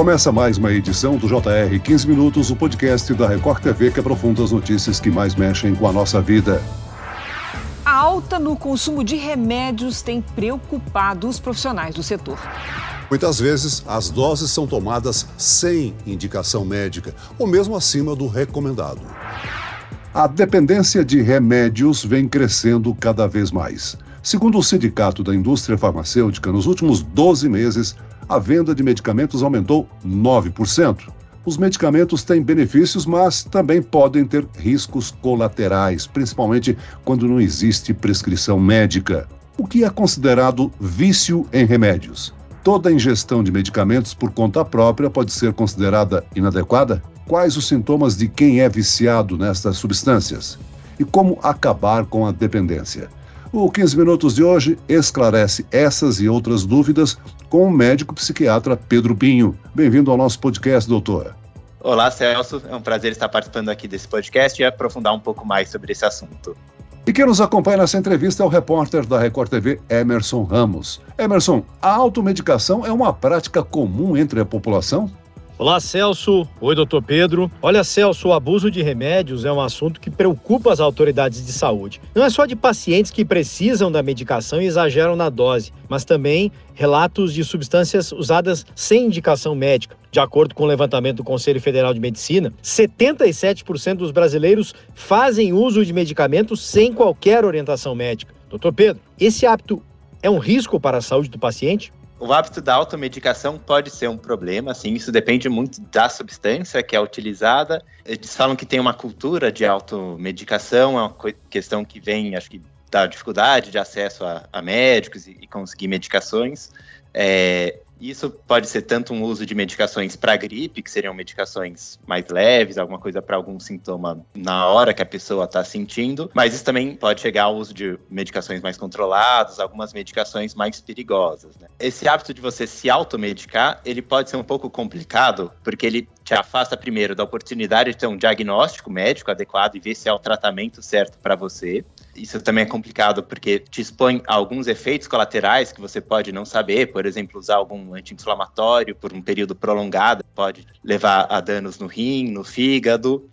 Começa mais uma edição do JR 15 Minutos, o podcast da Record TV que aprofunda as notícias que mais mexem com a nossa vida. A alta no consumo de remédios tem preocupado os profissionais do setor. Muitas vezes, as doses são tomadas sem indicação médica ou mesmo acima do recomendado. A dependência de remédios vem crescendo cada vez mais. Segundo o Sindicato da Indústria Farmacêutica, nos últimos 12 meses, a venda de medicamentos aumentou 9%. Os medicamentos têm benefícios, mas também podem ter riscos colaterais, principalmente quando não existe prescrição médica. O que é considerado vício em remédios? Toda ingestão de medicamentos por conta própria pode ser considerada inadequada? Quais os sintomas de quem é viciado nestas substâncias? E como acabar com a dependência? O 15 Minutos de hoje esclarece essas e outras dúvidas com o médico psiquiatra Pedro Pinho. Bem-vindo ao nosso podcast, doutor. Olá, Celso. É um prazer estar participando aqui desse podcast e aprofundar um pouco mais sobre esse assunto. E quem nos acompanha nessa entrevista é o repórter da Record TV, Emerson Ramos. Emerson, a automedicação é uma prática comum entre a população? Olá, Celso. Oi, doutor Pedro. Olha, Celso, o abuso de remédios é um assunto que preocupa as autoridades de saúde. Não é só de pacientes que precisam da medicação e exageram na dose, mas também relatos de substâncias usadas sem indicação médica. De acordo com o levantamento do Conselho Federal de Medicina, 77% dos brasileiros fazem uso de medicamentos sem qualquer orientação médica. Doutor Pedro, esse hábito é um risco para a saúde do paciente? O hábito da automedicação pode ser um problema, assim, isso depende muito da substância que é utilizada. Eles falam que tem uma cultura de automedicação, é uma questão que vem, acho que, da dificuldade de acesso a, a médicos e, e, conseguir medicações. É, isso pode ser tanto um uso de medicações para gripe, que seriam medicações mais leves, alguma coisa para algum sintoma na hora que a pessoa está sentindo, mas isso também pode chegar ao uso de medicações mais controladas, algumas medicações mais perigosas. Né? Esse hábito de você se automedicar, ele pode ser um pouco complicado, porque ele te afasta primeiro da oportunidade de ter um diagnóstico médico adequado e ver se é o tratamento certo para você. Isso também é complicado porque te expõe a alguns efeitos colaterais que você pode não saber, por exemplo, usar algum anti-inflamatório por um período prolongado pode levar a danos no rim, no fígado.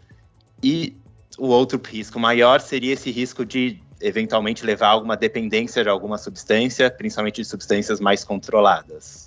E o outro risco maior seria esse risco de eventualmente levar a alguma dependência de alguma substância, principalmente de substâncias mais controladas.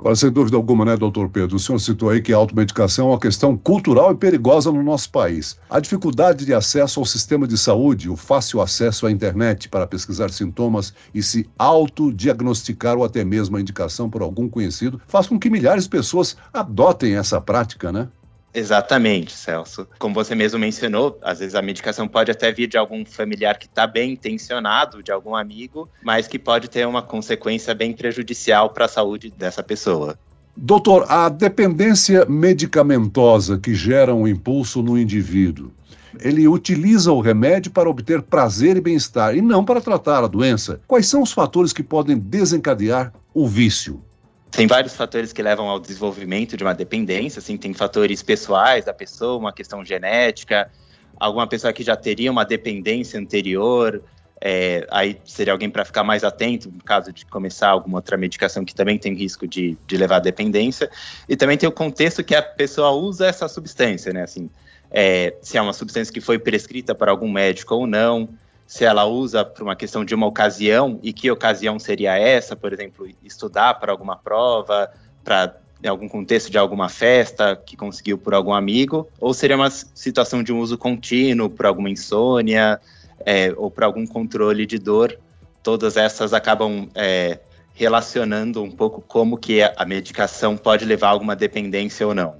Agora, sem dúvida alguma, né, doutor Pedro? O senhor citou aí que a automedicação é uma questão cultural e perigosa no nosso país. A dificuldade de acesso ao sistema de saúde, o fácil acesso à internet para pesquisar sintomas e se autodiagnosticar ou até mesmo a indicação por algum conhecido, faz com que milhares de pessoas adotem essa prática, né? Exatamente, Celso. Como você mesmo mencionou, às vezes a medicação pode até vir de algum familiar que está bem intencionado, de algum amigo, mas que pode ter uma consequência bem prejudicial para a saúde dessa pessoa. Doutor, a dependência medicamentosa que gera um impulso no indivíduo, ele utiliza o remédio para obter prazer e bem-estar e não para tratar a doença. Quais são os fatores que podem desencadear o vício? Tem vários fatores que levam ao desenvolvimento de uma dependência, assim, tem fatores pessoais da pessoa, uma questão genética, alguma pessoa que já teria uma dependência anterior, é, aí seria alguém para ficar mais atento no caso de começar alguma outra medicação que também tem risco de, de levar à dependência. E também tem o contexto que a pessoa usa essa substância, né? Assim, é, se é uma substância que foi prescrita por algum médico ou não, se ela usa para uma questão de uma ocasião e que ocasião seria essa, por exemplo, estudar para alguma prova, para algum contexto de alguma festa que conseguiu por algum amigo, ou seria uma situação de um uso contínuo por alguma insônia é, ou por algum controle de dor. Todas essas acabam é, relacionando um pouco como que a medicação pode levar a alguma dependência ou não.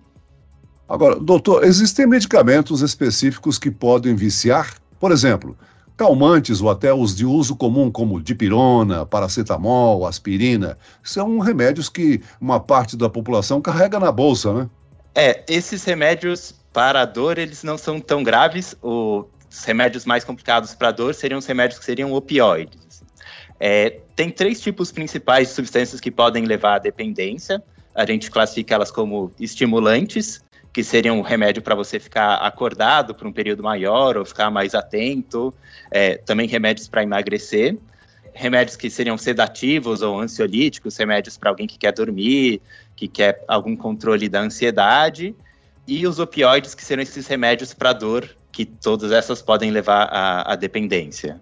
Agora, doutor, existem medicamentos específicos que podem viciar? Por exemplo, Calmantes ou até os de uso comum, como dipirona, paracetamol, aspirina, são remédios que uma parte da população carrega na bolsa, né? É, esses remédios para dor, eles não são tão graves. Os remédios mais complicados para dor seriam os remédios que seriam opioides. É, tem três tipos principais de substâncias que podem levar à dependência. A gente classifica elas como estimulantes, que seriam um remédio para você ficar acordado por um período maior ou ficar mais atento, é, também remédios para emagrecer, remédios que seriam sedativos ou ansiolíticos, remédios para alguém que quer dormir, que quer algum controle da ansiedade, e os opioides, que seriam esses remédios para dor, que todas essas podem levar à, à dependência.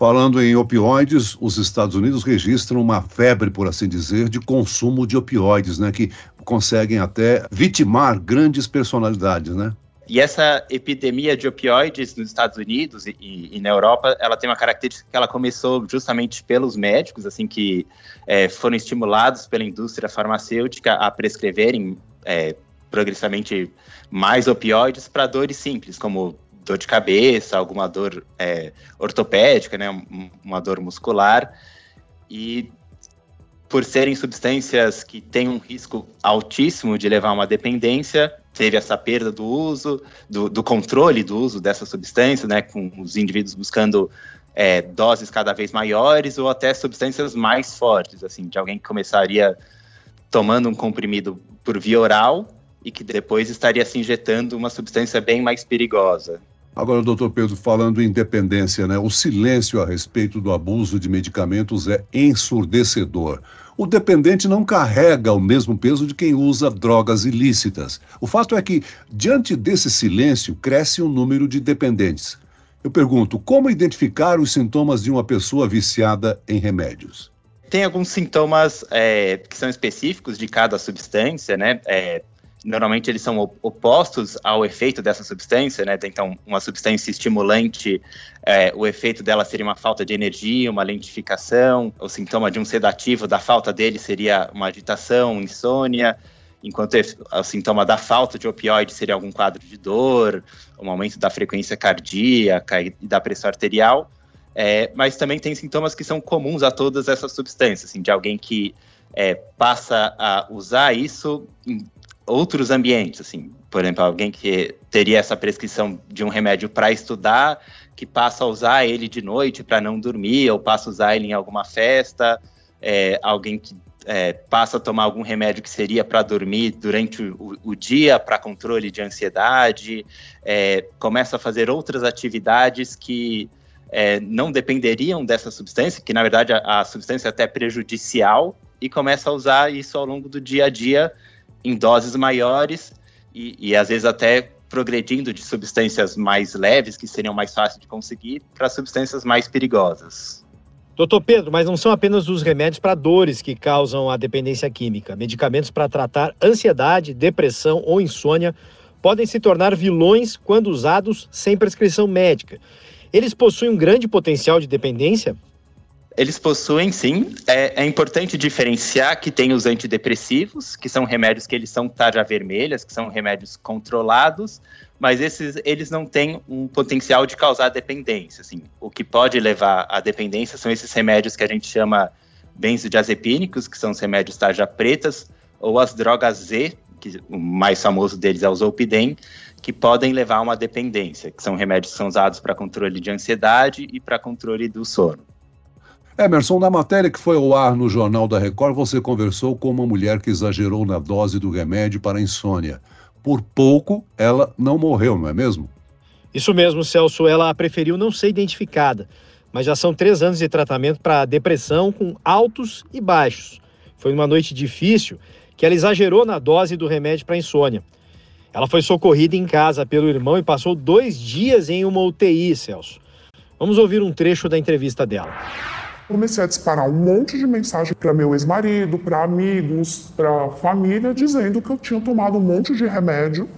Falando em opioides, os Estados Unidos registram uma febre, por assim dizer, de consumo de opioides, né, que conseguem até vitimar grandes personalidades, né? E essa epidemia de opioides nos Estados Unidos e, e, na Europa, ela tem uma característica que ela começou justamente pelos médicos, assim, que é, foram estimulados pela indústria farmacêutica a prescreverem é, progressivamente mais opioides para dores simples, como dor de cabeça, alguma dor é, ortopédica, né, uma dor muscular. E por serem substâncias que têm um risco altíssimo de levar a uma dependência, teve essa perda do uso, do, do controle do uso dessa substância, né, com os indivíduos buscando é, doses cada vez maiores ou até substâncias mais fortes, assim, de alguém que começaria tomando um comprimido por via oral e que depois estaria se injetando uma substância bem mais perigosa. Agora, doutor Pedro, falando em dependência, né? O silêncio a respeito do abuso de medicamentos é ensurdecedor. O dependente não carrega o mesmo peso de quem usa drogas ilícitas. O fato é que, diante desse silêncio, cresce o número de dependentes. Eu pergunto, como identificar os sintomas de uma pessoa viciada em remédios? Tem alguns sintomas é, que são específicos de cada substância, né? É, normalmente eles são opostos ao efeito dessa substância, né? Então, uma substância estimulante, é, o efeito dela seria uma falta de energia, uma lentificação. O sintoma de um sedativo, da falta dele, seria uma agitação, insônia. Enquanto o sintoma da falta de opioide seria algum quadro de dor, um aumento da frequência cardíaca e da pressão arterial. É, mas também tem sintomas que são comuns a todas essas substâncias, assim, de alguém que é, passa a usar isso outros ambientes, assim, por exemplo, alguém que teria essa prescrição de um remédio para estudar, que passa a usar ele de noite para não dormir, ou passa a usar ele em alguma festa, é, alguém que é, passa a tomar algum remédio que seria para dormir durante o, o dia, para controle de ansiedade, é, começa a fazer outras atividades que é, não dependeriam dessa substância, que na verdade a, a substância é até prejudicial, e começa a usar isso ao longo do dia a dia em doses maiores e, e às vezes até progredindo de substâncias mais leves, que seriam mais fáceis de conseguir, para substâncias mais perigosas. Doutor Pedro, mas não são apenas os remédios para dores que causam a dependência química. Medicamentos para tratar ansiedade, depressão ou insônia podem se tornar vilões quando usados sem prescrição médica. Eles possuem um grande potencial de dependência? Eles possuem, sim. É, é, importante diferenciar que tem os antidepressivos, que são remédios que eles são tarja vermelhas, que são remédios controlados, mas esses eles não têm um potencial de causar dependência. Assim. O que pode levar à dependência são esses remédios que a gente chama benzodiazepínicos, que são os remédios tarja pretas, ou as drogas Z, que o mais famoso deles é o Zolpidem, que podem levar a uma dependência, que são remédios que são usados para controle de ansiedade e para controle do sono. Emerson, na matéria que foi ao ar no Jornal da Record, você conversou com uma mulher que exagerou na dose do remédio para insônia. Por pouco, ela não morreu, não é mesmo? Isso mesmo, Celso. Ela preferiu não ser identificada, mas já são três anos de tratamento para depressão com altos e baixos. Foi uma noite difícil que ela exagerou na dose do remédio para insônia. Ela foi socorrida em casa pelo irmão e passou dois dias em uma UTI, Celso. Vamos ouvir um trecho da entrevista dela comecei a disparar um monte de mensagem para meu ex-marido, para amigos, para família, dizendo que eu tinha tomado um monte de remédio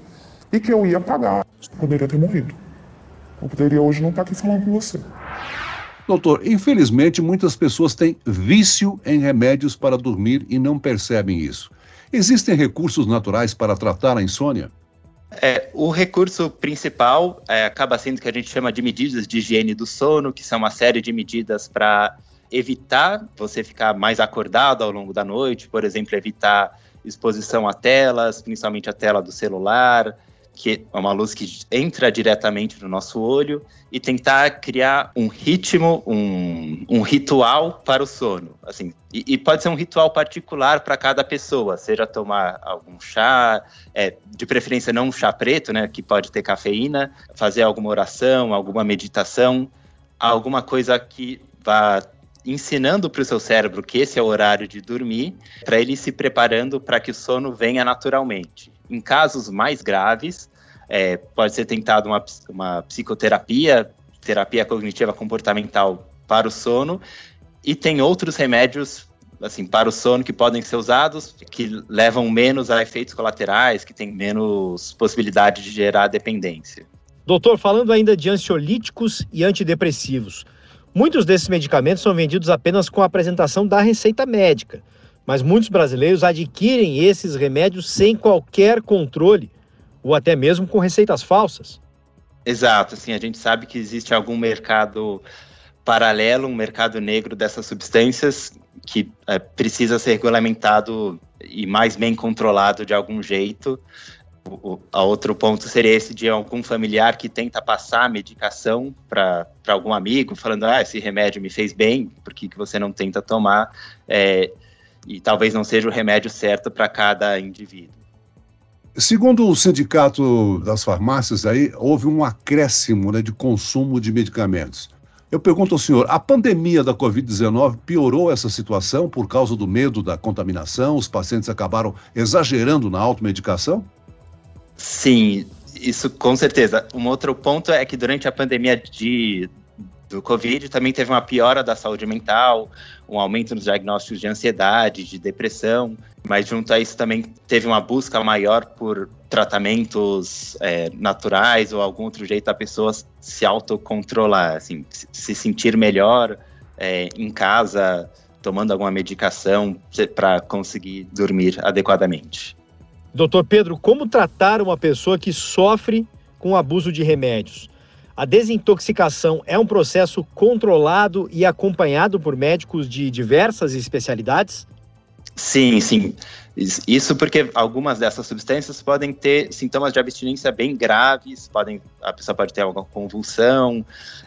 e que eu ia pagar. Eu poderia ter morrido. Eu poderia hoje não estar aqui falando com você. Doutor, infelizmente muitas pessoas têm vício em remédios para dormir e não percebem isso. Existem recursos naturais para tratar a insônia? É, o recurso principal é, acaba sendo o que a gente chama de medidas de higiene do sono, que são uma série de medidas para evitar você ficar mais acordado ao longo da noite, por exemplo, evitar exposição a telas, principalmente a tela do celular, que é uma luz que entra diretamente no nosso olho, e tentar criar um ritmo, um, um ritual para o sono. Assim, e, e pode ser um ritual particular para cada pessoa, seja tomar algum chá, é, de preferência não um chá preto, né, que pode ter cafeína, fazer alguma oração, alguma meditação, alguma coisa que vá ensinando para o seu cérebro que esse é o horário de dormir, para ele se preparando para que o sono venha naturalmente. Em casos mais graves, é, pode ser tentado uma, uma psicoterapia, terapia cognitiva comportamental para o sono, e tem outros remédios assim para o sono que podem ser usados, que levam menos a efeitos colaterais, que têm menos possibilidade de gerar dependência. Doutor, falando ainda de ansiolíticos e antidepressivos, muitos desses medicamentos são vendidos apenas com a apresentação da receita médica, mas muitos brasileiros adquirem esses remédios sem qualquer controle ou até mesmo com receitas falsas. Exato, assim, a gente sabe que existe algum mercado paralelo, um mercado negro dessas substâncias que é, precisa ser regulamentado e mais bem controlado de algum jeito. O, a outro ponto seria esse de algum familiar que tenta passar a medicação para algum amigo, falando: ah, esse remédio me fez bem, por que, que você não tenta tomar? É, e talvez não seja o remédio certo para cada indivíduo. Segundo o sindicato das farmácias, aí houve um acréscimo né, de consumo de medicamentos. Eu pergunto ao senhor: a pandemia da Covid-19 piorou essa situação por causa do medo da contaminação? Os pacientes acabaram exagerando na automedicação? Sim, isso com certeza. Um outro ponto é que durante a pandemia de, do Covid também teve uma piora da saúde mental, um aumento nos diagnósticos de ansiedade, de depressão, mas junto a isso também teve uma busca maior por tratamentos é, naturais ou algum outro jeito da pessoa se autocontrolar, assim, se sentir melhor é, em casa, tomando alguma medicação para conseguir dormir adequadamente. Doutor Pedro, como tratar uma pessoa que sofre com abuso de remédios? A desintoxicação é um processo controlado e acompanhado por médicos de diversas especialidades? Sim, sim. Isso porque algumas dessas substâncias podem ter sintomas de abstinência bem graves, podem, a pessoa pode ter alguma convulsão,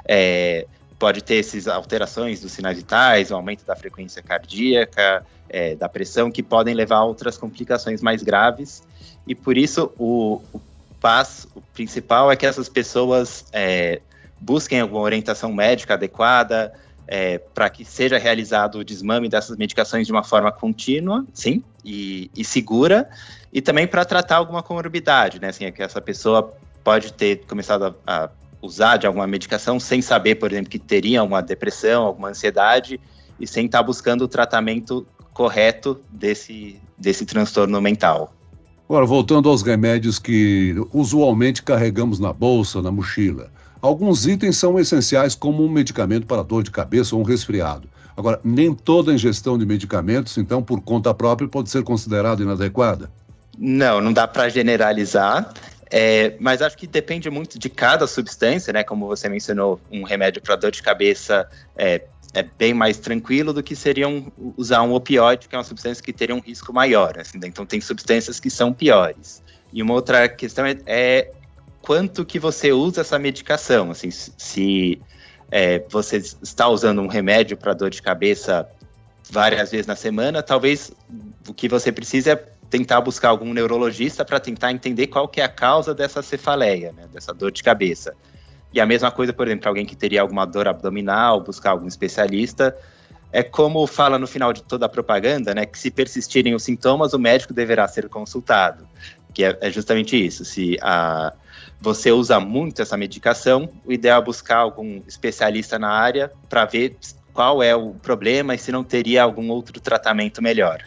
é, pode ter essas alterações dos sinais vitais, o aumento da frequência cardíaca, é, da pressão, que podem levar a outras complicações mais graves. E por isso o, o o principal é que essas pessoas é, busquem alguma orientação médica adequada, é, para que seja realizado o desmame dessas medicações de uma forma contínua, sim, e, e segura, e também para tratar alguma comorbidade, né? Assim, é que essa pessoa pode ter começado a, a, usar de alguma medicação sem saber, por exemplo, que teria uma depressão, alguma ansiedade, e sem estar tá buscando o tratamento correto desse, desse transtorno mental. Agora, voltando aos remédios que usualmente carregamos na bolsa, na mochila. Alguns itens são essenciais, como um medicamento para dor de cabeça ou um resfriado. Agora, nem toda ingestão de medicamentos, então, por conta própria, pode ser considerada inadequada? Não, não dá para generalizar. É, mas acho que depende muito de cada substância, né? Como você mencionou, um remédio para dor de cabeça é, é, bem mais tranquilo do que seria um, usar um opioide, que é uma substância que teria um risco maior. Assim, né? Então tem substâncias que são piores. E uma outra questão é, é quanto que você usa essa medicação. Assim, se é, você está usando um remédio para dor de cabeça várias vezes na semana, talvez o que você precisa é tentar buscar algum neurologista para tentar entender qual que é a causa dessa cefaleia, né, dessa dor de cabeça. E a mesma coisa, por exemplo, alguém que teria alguma dor abdominal, buscar algum especialista. É como fala no final de toda a propaganda, né, que se persistirem os sintomas, o médico deverá ser consultado. Que é, é justamente isso. Se a, você usa muito essa medicação, o ideal é buscar algum especialista na área para ver qual é o problema e se não teria algum outro tratamento melhor.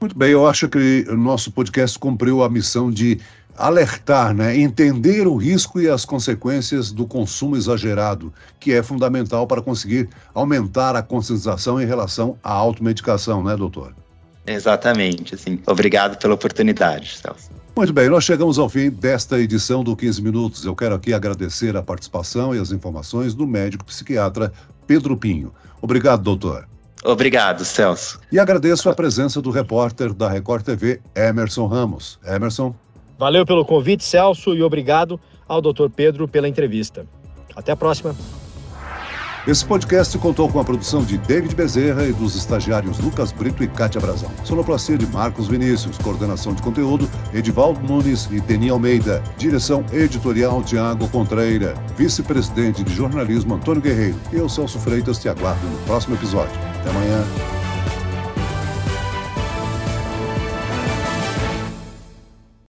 Muito bem, eu acho que o nosso podcast cumpriu a missão de alertar, né, entender o risco e as consequências do consumo exagerado, que é fundamental para conseguir aumentar a conscientização em relação à automedicação, né, doutor? Exatamente, assim. Obrigado pela oportunidade, Celso. Muito bem, nós chegamos ao fim desta edição do 15 Minutos. Eu quero aqui agradecer a participação e as informações do médico psiquiatra Pedro Pinho. Obrigado, doutor. Obrigado, Celso. E agradeço a presença do repórter da Record TV, Emerson Ramos. Emerson. Valeu pelo convite, Celso, e obrigado ao doutor Pedro pela entrevista. Até a próxima. Esse podcast contou com a produção de David Bezerra e dos estagiários Lucas Brito e Kátia Brazão. Sonoplastia de Marcos Vinícius, coordenação de conteúdo Edivaldo Nunes e Deni Almeida, direção editorial Tiago Contreira, vice-presidente de jornalismo Antônio Guerreiro. Eu, Celso Freitas, te aguardo no próximo episódio. Até amanhã.